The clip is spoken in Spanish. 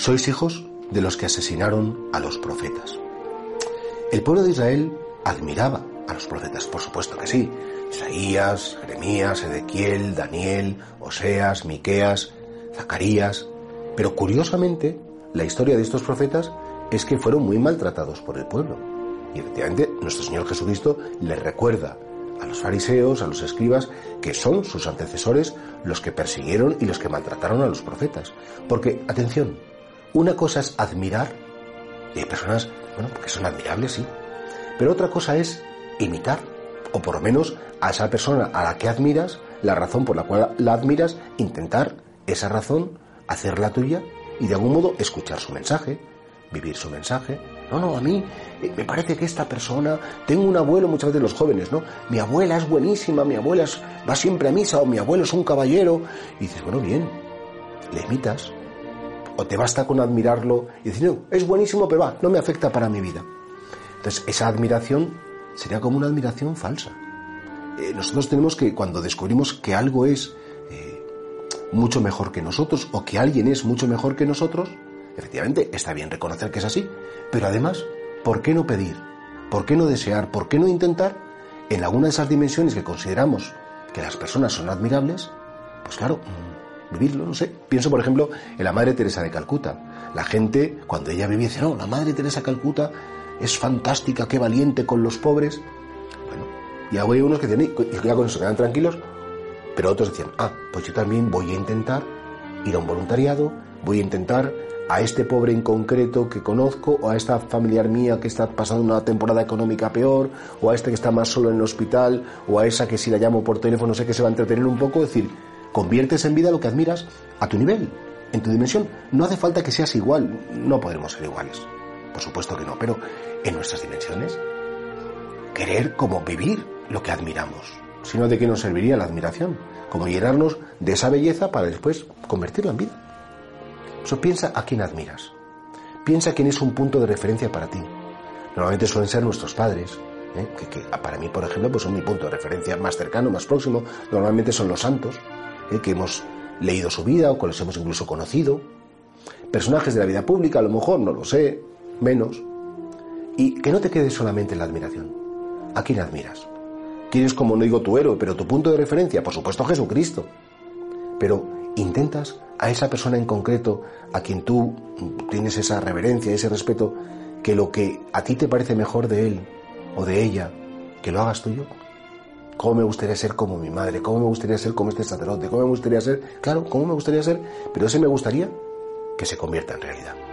sois hijos de los que asesinaron a los profetas. El pueblo de Israel admiraba a los profetas, por supuesto que sí. Isaías, Jeremías, Ezequiel, Daniel, Oseas, Miqueas, Zacarías. Pero curiosamente, la historia de estos profetas es que fueron muy maltratados por el pueblo. Y efectivamente, nuestro Señor Jesucristo les recuerda a los fariseos, a los escribas, que son sus antecesores los que persiguieron y los que maltrataron a los profetas. Porque, atención, una cosa es admirar, y hay personas, bueno, que son admirables, sí, pero otra cosa es imitar, o por lo menos a esa persona a la que admiras, la razón por la cual la admiras, intentar esa razón, hacerla tuya y de algún modo escuchar su mensaje, vivir su mensaje. No, no, a mí eh, me parece que esta persona, tengo un abuelo, muchas veces los jóvenes, ¿no? Mi abuela es buenísima, mi abuela va siempre a misa o mi abuelo es un caballero. Y dices, bueno, bien, le imitas. Te basta con admirarlo y decir, no, es buenísimo, pero va, no me afecta para mi vida. Entonces, esa admiración sería como una admiración falsa. Eh, nosotros tenemos que, cuando descubrimos que algo es eh, mucho mejor que nosotros o que alguien es mucho mejor que nosotros, efectivamente está bien reconocer que es así, pero además, ¿por qué no pedir? ¿Por qué no desear? ¿Por qué no intentar en alguna de esas dimensiones que consideramos que las personas son admirables? Pues claro, mm, vivirlo, no sé. Pienso, por ejemplo, en la Madre Teresa de Calcuta. La gente, cuando ella vivía, dice, no, la Madre Teresa de Calcuta es fantástica, qué valiente con los pobres. Bueno, y hay unos que dicen, y ya con eso quedan tranquilos, pero otros decían, ah, pues yo también voy a intentar ir a un voluntariado, voy a intentar a este pobre en concreto que conozco, o a esta familiar mía que está pasando una temporada económica peor, o a este que está más solo en el hospital, o a esa que si la llamo por teléfono sé que se va a entretener un poco, es decir, conviertes en vida lo que admiras a tu nivel, en tu dimensión. No hace falta que seas igual, no podremos ser iguales, por supuesto que no, pero en nuestras dimensiones, querer como vivir lo que admiramos, sino de qué nos serviría la admiración, como llenarnos de esa belleza para después convertirla en vida. Eso piensa a quién admiras. Piensa quién es un punto de referencia para ti. Normalmente suelen ser nuestros padres, ¿eh? que, para mí, por ejemplo, pues son mi punto de referencia más cercano, más próximo. Normalmente son los santos, que hemos leído su vida o que los hemos incluso conocido. Personajes de la vida pública, a lo mejor, no lo sé, menos. Y que no te quedes solamente en la admiración. ¿A quién admiras? ¿Quién es, como no digo, tu héroe, pero tu punto de referencia? Por supuesto, Jesucristo. Pero intentas a esa persona en concreto a quien tú tienes esa reverencia, ese respeto, que lo que a ti te parece mejor de él o de ella, que lo hagas tuyo. ¿Cómo me gustaría ser como mi madre? ¿Cómo me gustaría ser como este sacerdote? ¿Cómo me gustaría ser? Claro, ¿cómo me gustaría ser? Pero ese me gustaría que se convierta en realidad.